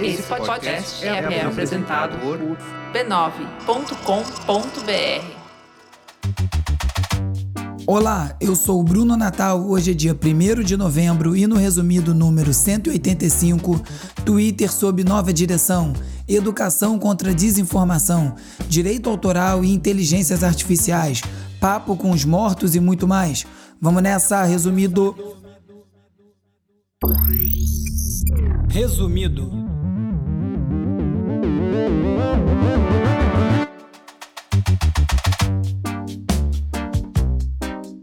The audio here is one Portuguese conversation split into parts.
Esse podcast é, é apresentado por b9.com.br. Olá, eu sou o Bruno Natal. Hoje é dia 1 de novembro e no resumido número 185, Twitter sob nova direção, educação contra desinformação, direito autoral e inteligências artificiais, papo com os mortos e muito mais. Vamos nessa, resumido. Resumido.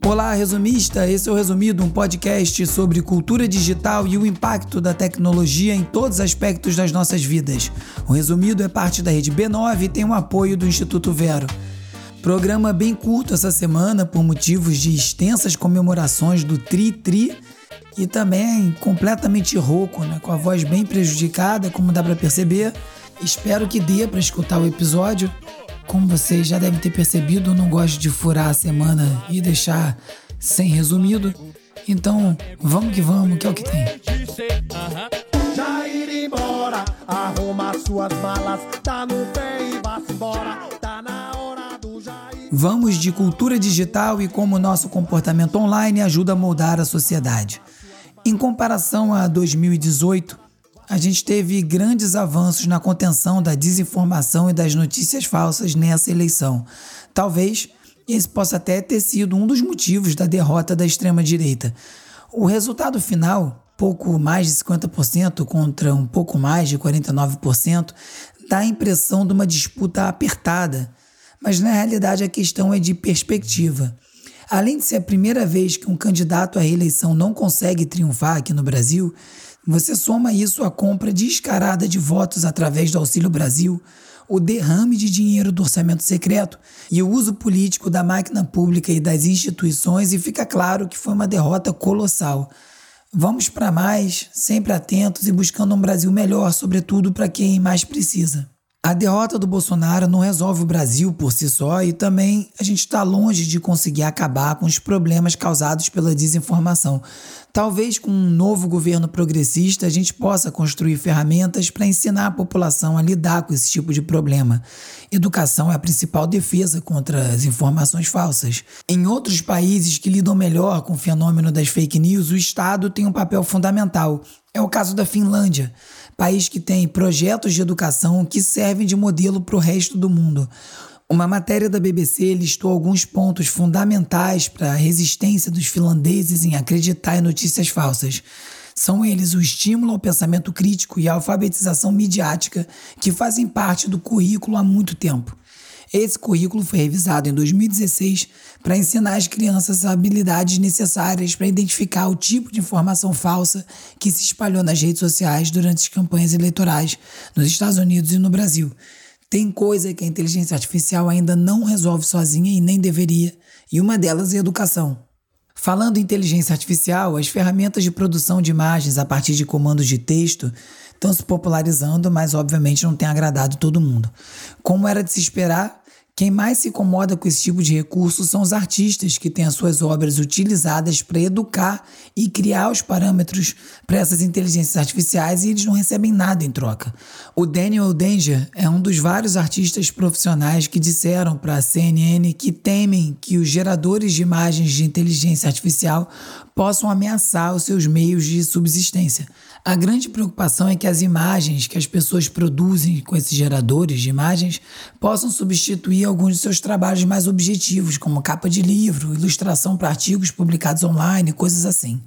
Olá, resumista! Esse é o Resumido, um podcast sobre cultura digital e o impacto da tecnologia em todos os aspectos das nossas vidas. O Resumido é parte da rede B9 e tem o apoio do Instituto Vero. Programa bem curto essa semana por motivos de extensas comemorações do Tri Tri e também completamente rouco, né? com a voz bem prejudicada, como dá para perceber. Espero que dê para escutar o episódio. Como vocês já devem ter percebido, eu não gosto de furar a semana e deixar sem resumido. Então, vamos que vamos, que é o que tem. Já ir embora, arruma suas malas, tá no pé e embora, tá na hora do Jair. Vamos de cultura digital e como nosso comportamento online ajuda a moldar a sociedade. Em comparação a 2018, a gente teve grandes avanços na contenção da desinformação e das notícias falsas nessa eleição. Talvez esse possa até ter sido um dos motivos da derrota da extrema-direita. O resultado final, pouco mais de 50% contra um pouco mais de 49%, dá a impressão de uma disputa apertada, mas na realidade a questão é de perspectiva. Além de ser a primeira vez que um candidato à reeleição não consegue triunfar aqui no Brasil, você soma isso à compra descarada de votos através do Auxílio Brasil, o derrame de dinheiro do orçamento secreto e o uso político da máquina pública e das instituições, e fica claro que foi uma derrota colossal. Vamos para mais, sempre atentos e buscando um Brasil melhor, sobretudo para quem mais precisa. A derrota do Bolsonaro não resolve o Brasil por si só e também a gente está longe de conseguir acabar com os problemas causados pela desinformação. Talvez com um novo governo progressista a gente possa construir ferramentas para ensinar a população a lidar com esse tipo de problema. Educação é a principal defesa contra as informações falsas. Em outros países que lidam melhor com o fenômeno das fake news, o Estado tem um papel fundamental. É o caso da Finlândia país que tem projetos de educação que servem de modelo para o resto do mundo. Uma matéria da BBC listou alguns pontos fundamentais para a resistência dos finlandeses em acreditar em notícias falsas. São eles o estímulo ao pensamento crítico e a alfabetização midiática, que fazem parte do currículo há muito tempo. Esse currículo foi revisado em 2016 para ensinar as crianças as habilidades necessárias para identificar o tipo de informação falsa que se espalhou nas redes sociais durante as campanhas eleitorais nos Estados Unidos e no Brasil. Tem coisa que a inteligência artificial ainda não resolve sozinha e nem deveria, e uma delas é educação. Falando em inteligência artificial, as ferramentas de produção de imagens a partir de comandos de texto estão se popularizando, mas obviamente não tem agradado todo mundo. Como era de se esperar, quem mais se incomoda com esse tipo de recurso são os artistas que têm as suas obras utilizadas para educar e criar os parâmetros para essas inteligências artificiais e eles não recebem nada em troca. O Daniel Danger é um dos vários artistas profissionais que disseram para a CNN que temem que os geradores de imagens de inteligência artificial possam ameaçar os seus meios de subsistência. A grande preocupação é que as imagens que as pessoas produzem com esses geradores de imagens possam substituir alguns de seus trabalhos mais objetivos, como capa de livro, ilustração para artigos publicados online, coisas assim.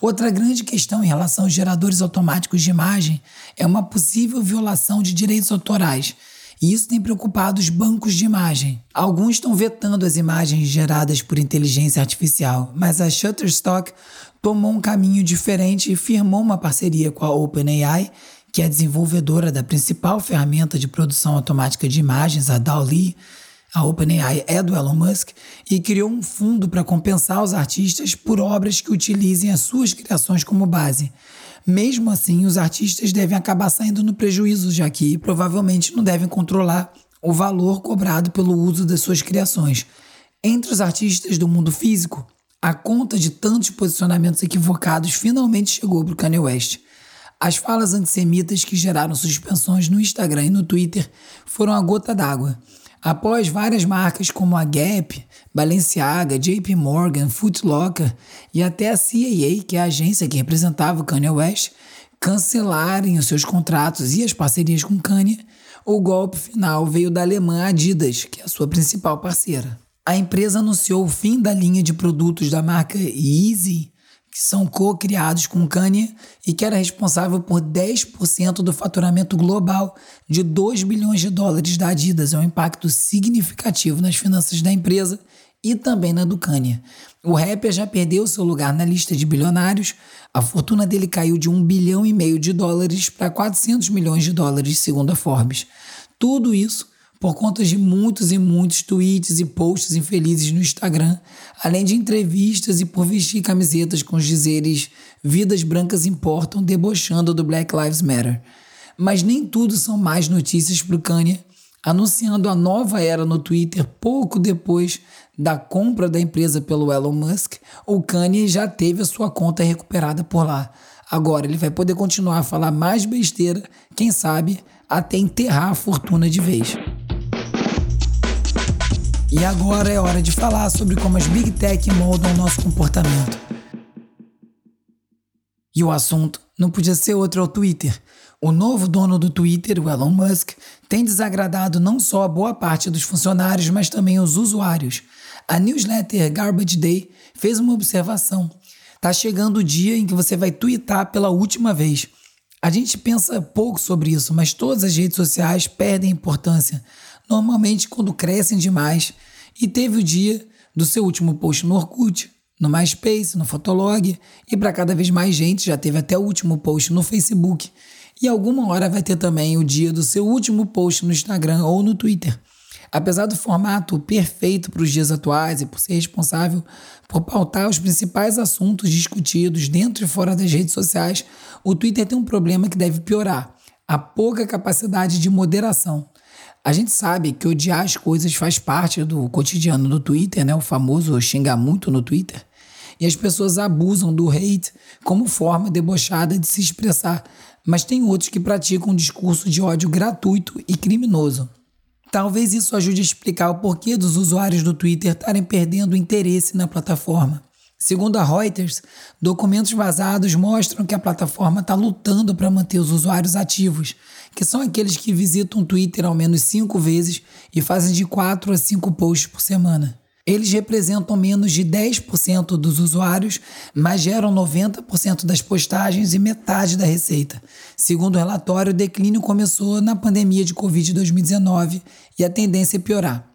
Outra grande questão em relação aos geradores automáticos de imagem é uma possível violação de direitos autorais. E isso tem preocupado os bancos de imagem. Alguns estão vetando as imagens geradas por inteligência artificial, mas a Shutterstock tomou um caminho diferente e firmou uma parceria com a OpenAI, que é desenvolvedora da principal ferramenta de produção automática de imagens, a DALL-E. A OpenAI é do Elon Musk e criou um fundo para compensar os artistas por obras que utilizem as suas criações como base. Mesmo assim, os artistas devem acabar saindo no prejuízo, já que provavelmente não devem controlar o valor cobrado pelo uso das suas criações. Entre os artistas do mundo físico, a conta de tantos posicionamentos equivocados finalmente chegou para o Kanye West. As falas antissemitas que geraram suspensões no Instagram e no Twitter foram a gota d'água. Após várias marcas como a Gap, Balenciaga, JP Morgan, Foot Locker e até a CAA, que é a agência que representava o Kanye West, cancelarem os seus contratos e as parcerias com Kanye, o golpe final veio da alemã Adidas, que é a sua principal parceira. A empresa anunciou o fim da linha de produtos da marca Yeezy, que são co-criados com Kanye e que era responsável por 10% do faturamento global de 2 bilhões de dólares da Adidas. É um impacto significativo nas finanças da empresa e também na do Kanye. O rapper já perdeu seu lugar na lista de bilionários. A fortuna dele caiu de 1 bilhão e meio de dólares para 400 milhões de dólares, segundo a Forbes. Tudo isso por conta de muitos e muitos tweets e posts infelizes no Instagram, além de entrevistas e por vestir camisetas com os dizeres Vidas brancas importam, debochando do Black Lives Matter. Mas nem tudo são mais notícias para o Kanye, anunciando a nova era no Twitter pouco depois da compra da empresa pelo Elon Musk, o Kanye já teve a sua conta recuperada por lá. Agora ele vai poder continuar a falar mais besteira, quem sabe até enterrar a fortuna de vez. E agora é hora de falar sobre como as Big Tech moldam o nosso comportamento. E o assunto não podia ser outro ao Twitter. O novo dono do Twitter, o Elon Musk, tem desagradado não só a boa parte dos funcionários, mas também os usuários. A newsletter Garbage Day fez uma observação. Tá chegando o dia em que você vai twittar pela última vez. A gente pensa pouco sobre isso, mas todas as redes sociais perdem importância normalmente quando crescem demais, e teve o dia do seu último post no Orkut, no MySpace, no Fotolog, e para cada vez mais gente já teve até o último post no Facebook. E alguma hora vai ter também o dia do seu último post no Instagram ou no Twitter. Apesar do formato perfeito para os dias atuais e por ser responsável por pautar os principais assuntos discutidos dentro e fora das redes sociais, o Twitter tem um problema que deve piorar: a pouca capacidade de moderação. A gente sabe que odiar as coisas faz parte do cotidiano do Twitter, né? O famoso xingar muito no Twitter. E as pessoas abusam do hate como forma debochada de se expressar, mas tem outros que praticam um discurso de ódio gratuito e criminoso. Talvez isso ajude a explicar o porquê dos usuários do Twitter estarem perdendo interesse na plataforma. Segundo a Reuters, documentos vazados mostram que a plataforma está lutando para manter os usuários ativos, que são aqueles que visitam o Twitter ao menos cinco vezes e fazem de 4 a 5 posts por semana. Eles representam menos de 10% dos usuários, mas geram 90% das postagens e metade da receita. Segundo o relatório, o declínio começou na pandemia de Covid 2019 e a tendência é piorar.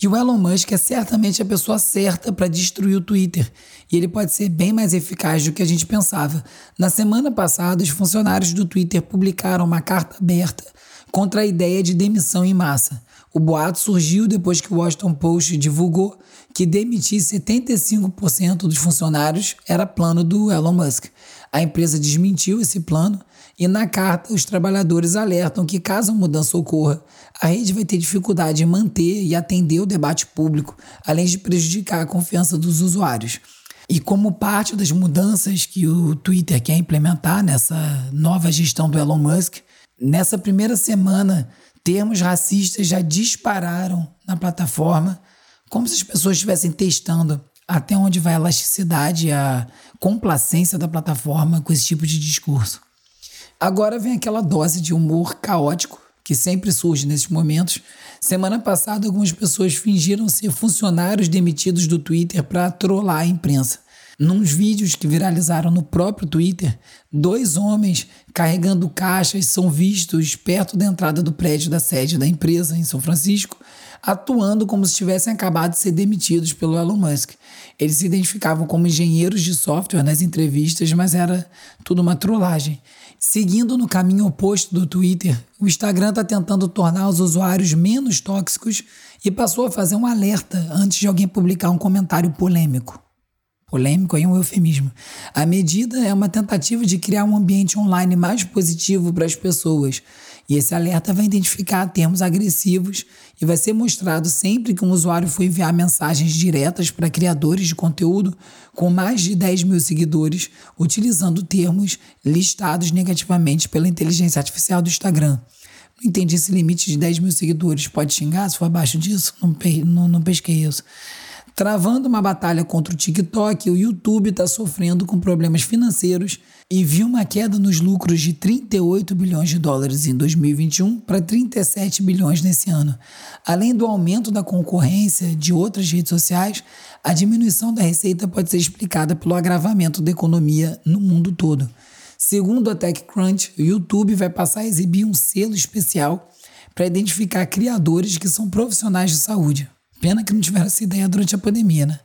E o Elon Musk é certamente a pessoa certa para destruir o Twitter, e ele pode ser bem mais eficaz do que a gente pensava. Na semana passada, os funcionários do Twitter publicaram uma carta aberta contra a ideia de demissão em massa. O boato surgiu depois que o Washington Post divulgou que demitir 75% dos funcionários era plano do Elon Musk. A empresa desmentiu esse plano e na carta, os trabalhadores alertam que, caso a mudança ocorra, a rede vai ter dificuldade em manter e atender o debate público, além de prejudicar a confiança dos usuários. E como parte das mudanças que o Twitter quer implementar nessa nova gestão do Elon Musk, nessa primeira semana, termos racistas já dispararam na plataforma, como se as pessoas estivessem testando até onde vai a elasticidade e a complacência da plataforma com esse tipo de discurso. Agora vem aquela dose de humor caótico que sempre surge nesses momentos. Semana passada, algumas pessoas fingiram ser funcionários demitidos do Twitter para trollar a imprensa. Nos vídeos que viralizaram no próprio Twitter, dois homens carregando caixas são vistos perto da entrada do prédio da sede da empresa em São Francisco, atuando como se tivessem acabado de ser demitidos pelo Elon Musk. Eles se identificavam como engenheiros de software nas entrevistas, mas era tudo uma trollagem. Seguindo no caminho oposto do Twitter, o Instagram está tentando tornar os usuários menos tóxicos e passou a fazer um alerta antes de alguém publicar um comentário polêmico. Polêmico é um eufemismo. A medida é uma tentativa de criar um ambiente online mais positivo para as pessoas E esse alerta vai identificar termos agressivos e vai ser mostrado sempre que um usuário for enviar mensagens diretas para criadores de conteúdo com mais de 10 mil seguidores, utilizando termos listados negativamente pela inteligência artificial do Instagram. Não entendi esse limite de 10 mil seguidores. Pode xingar se for abaixo disso? Não, não, não pesquei isso. Travando uma batalha contra o TikTok, o YouTube está sofrendo com problemas financeiros e viu uma queda nos lucros de 38 bilhões de dólares em 2021 para 37 bilhões nesse ano. Além do aumento da concorrência de outras redes sociais, a diminuição da receita pode ser explicada pelo agravamento da economia no mundo todo. Segundo a TechCrunch, o YouTube vai passar a exibir um selo especial para identificar criadores que são profissionais de saúde. Pena que não tiveram essa ideia durante a pandemia, né?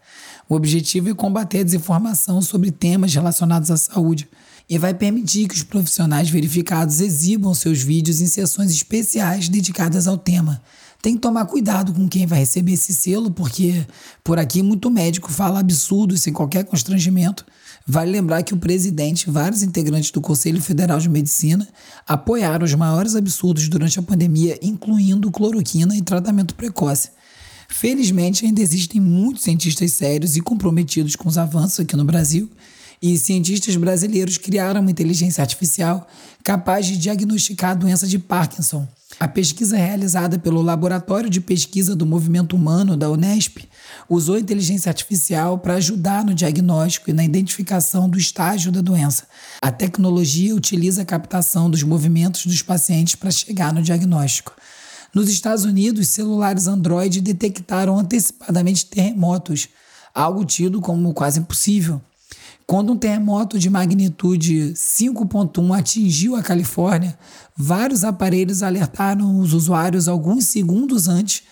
O objetivo é combater a desinformação sobre temas relacionados à saúde e vai permitir que os profissionais verificados exibam seus vídeos em sessões especiais dedicadas ao tema. Tem que tomar cuidado com quem vai receber esse selo, porque por aqui muito médico fala absurdo sem qualquer constrangimento. Vale lembrar que o presidente e vários integrantes do Conselho Federal de Medicina apoiaram os maiores absurdos durante a pandemia, incluindo cloroquina e tratamento precoce. Felizmente, ainda existem muitos cientistas sérios e comprometidos com os avanços aqui no Brasil, e cientistas brasileiros criaram uma inteligência artificial capaz de diagnosticar a doença de Parkinson. A pesquisa realizada pelo Laboratório de Pesquisa do Movimento Humano da Unesp usou inteligência artificial para ajudar no diagnóstico e na identificação do estágio da doença. A tecnologia utiliza a captação dos movimentos dos pacientes para chegar no diagnóstico. Nos Estados Unidos, celulares Android detectaram antecipadamente terremotos, algo tido como quase impossível. Quando um terremoto de magnitude 5.1 atingiu a Califórnia, vários aparelhos alertaram os usuários alguns segundos antes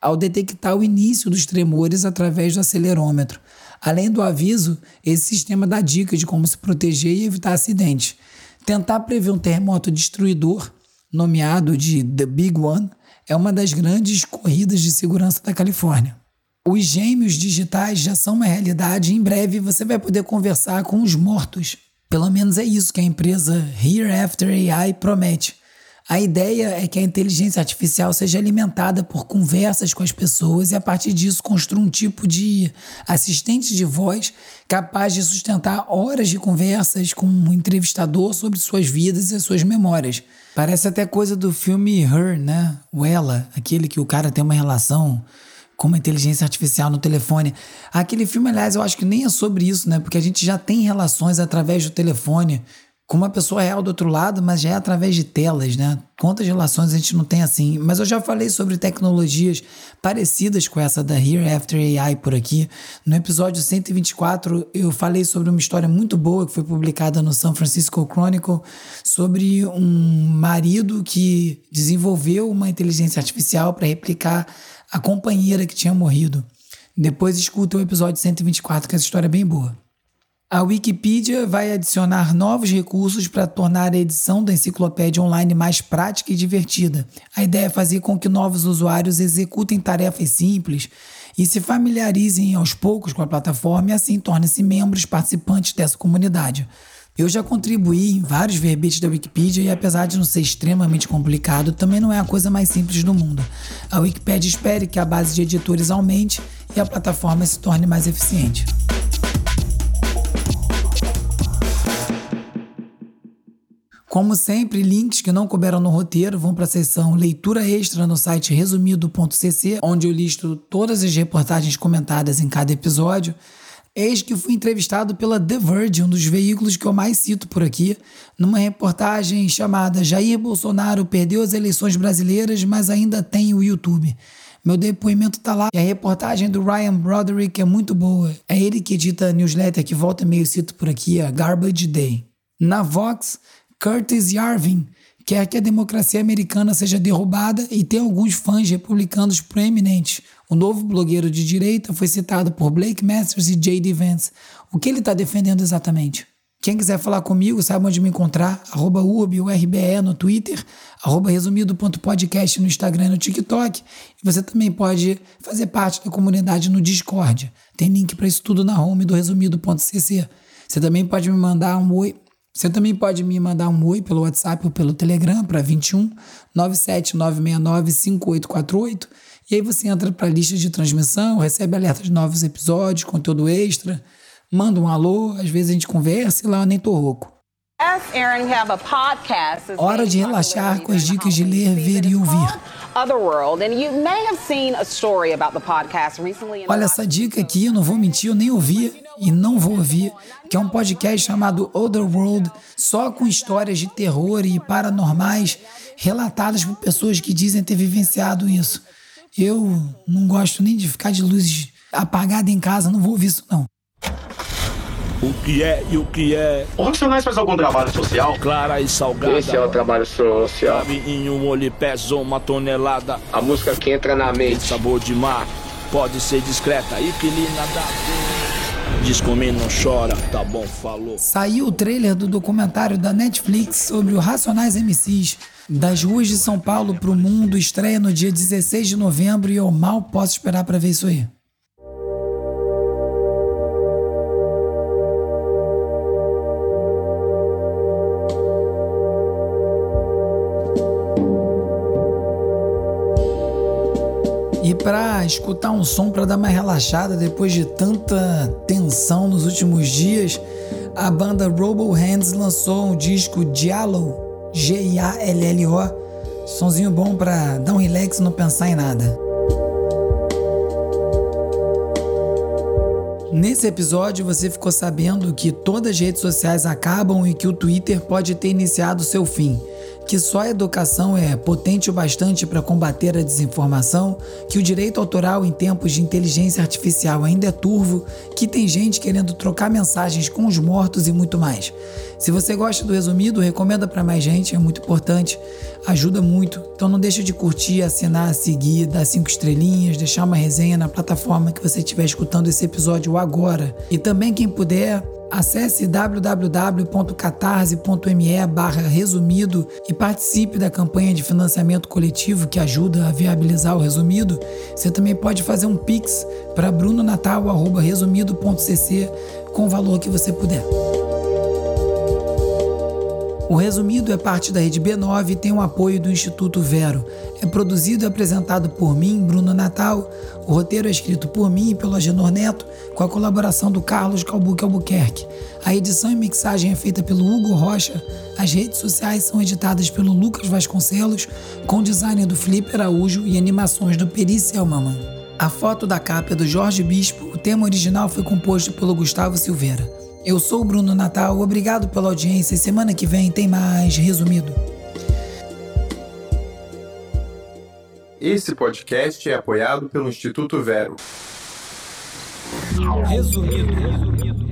ao detectar o início dos tremores através do acelerômetro. Além do aviso, esse sistema dá dicas de como se proteger e evitar acidentes. Tentar prever um terremoto destruidor, nomeado de The Big One, é uma das grandes corridas de segurança da Califórnia. Os gêmeos digitais já são uma realidade e em breve você vai poder conversar com os mortos. Pelo menos é isso que a empresa Hereafter AI promete. A ideia é que a inteligência artificial seja alimentada por conversas com as pessoas e, a partir disso, construa um tipo de assistente de voz capaz de sustentar horas de conversas com um entrevistador sobre suas vidas e suas memórias. Parece até coisa do filme Her, né? O Ela, aquele que o cara tem uma relação com uma inteligência artificial no telefone. Aquele filme, aliás, eu acho que nem é sobre isso, né? Porque a gente já tem relações através do telefone com uma pessoa real do outro lado, mas já é através de telas, né? Quantas relações a gente não tem assim? Mas eu já falei sobre tecnologias parecidas com essa da Hereafter AI por aqui. No episódio 124, eu falei sobre uma história muito boa que foi publicada no San Francisco Chronicle sobre um marido que desenvolveu uma inteligência artificial para replicar a companheira que tinha morrido. Depois escuta o episódio 124, que essa história é bem boa. A Wikipedia vai adicionar novos recursos para tornar a edição da enciclopédia online mais prática e divertida. A ideia é fazer com que novos usuários executem tarefas simples e se familiarizem aos poucos com a plataforma e assim tornem-se membros participantes dessa comunidade. Eu já contribuí em vários verbetes da Wikipedia e apesar de não ser extremamente complicado, também não é a coisa mais simples do mundo. A Wikipedia espera que a base de editores aumente e a plataforma se torne mais eficiente. Como sempre, links que não couberam no roteiro vão para a seção leitura extra no site resumido.cc, onde eu listo todas as reportagens comentadas em cada episódio. Eis que fui entrevistado pela The Verge, um dos veículos que eu mais cito por aqui, numa reportagem chamada Jair Bolsonaro perdeu as eleições brasileiras, mas ainda tem o YouTube. Meu depoimento tá lá. E a reportagem do Ryan Broderick é muito boa. É ele que edita a newsletter que volta meio cito por aqui, a Garbage Day. Na Vox, Curtis Yarvin quer que a democracia americana seja derrubada e tem alguns fãs republicanos proeminentes. O novo blogueiro de direita foi citado por Blake Masters e J.D. Vance. O que ele está defendendo exatamente? Quem quiser falar comigo, sabe onde me encontrar, arroba URBE no Twitter, arroba resumido.podcast no Instagram e no TikTok. E você também pode fazer parte da comunidade no Discord. Tem link para isso tudo na home do resumido.cc. Você também pode me mandar um oi Você também pode me mandar um oi pelo WhatsApp ou pelo Telegram para 21 97969 5848 e aí você entra para a lista de transmissão, recebe alertas de novos episódios, conteúdo extra, manda um alô, às vezes a gente conversa e lá eu nem tô rouco. Hora de relaxar com as dicas de ler, ver e ouvir. Olha essa dica aqui, eu não vou mentir, eu nem ouvi e não vou ouvir, que é um podcast chamado Otherworld, só com histórias de terror e paranormais relatadas por pessoas que dizem ter vivenciado isso. Eu não gosto nem de ficar de luz apagada em casa, não vou ouvir isso não. O que é e o que é? O Racionais faz algum trabalho social? Clara e salgada. Esse é o trabalho social. Cabe em um olho pesa uma tonelada. A música que entra na mente. Sabor de mar, pode ser discreta e que lhe nada Diz comigo não chora, tá bom, falou. Saiu o trailer do documentário da Netflix sobre o Racionais MCs. Das ruas de São Paulo pro mundo, estreia no dia 16 de novembro e eu mal posso esperar para ver isso aí. Para escutar um som para dar uma relaxada depois de tanta tensão nos últimos dias, a banda Robo Hands lançou um disco Giallo, G-I-A-L-L-O, sonzinho bom para dar um relax e não pensar em nada. Nesse episódio você ficou sabendo que todas as redes sociais acabam e que o Twitter pode ter iniciado seu fim que só a educação é potente o bastante para combater a desinformação, que o direito autoral em tempos de inteligência artificial ainda é turvo, que tem gente querendo trocar mensagens com os mortos e muito mais. Se você gosta do resumido, recomenda para mais gente, é muito importante, ajuda muito. Então não deixa de curtir, assinar, seguir, dar cinco estrelinhas, deixar uma resenha na plataforma que você estiver escutando esse episódio agora. E também quem puder Acesse www.catarse.me barra resumido e participe da campanha de financiamento coletivo que ajuda a viabilizar o resumido. Você também pode fazer um pix para brunonatal.resumido.cc com o valor que você puder. O resumido é parte da rede B9 e tem o apoio do Instituto Vero. É produzido e apresentado por mim, Bruno Natal. O roteiro é escrito por mim e pelo Agenor Neto, com a colaboração do Carlos Calbuque Albuquerque. A edição e mixagem é feita pelo Hugo Rocha. As redes sociais são editadas pelo Lucas Vasconcelos, com design do Felipe Araújo e animações do Peri Selmaman. A foto da capa é do Jorge Bispo. O tema original foi composto pelo Gustavo Silveira. Eu sou o Bruno Natal, obrigado pela audiência e semana que vem tem mais resumido. Esse podcast é apoiado pelo Instituto Vero. Resumido. resumido.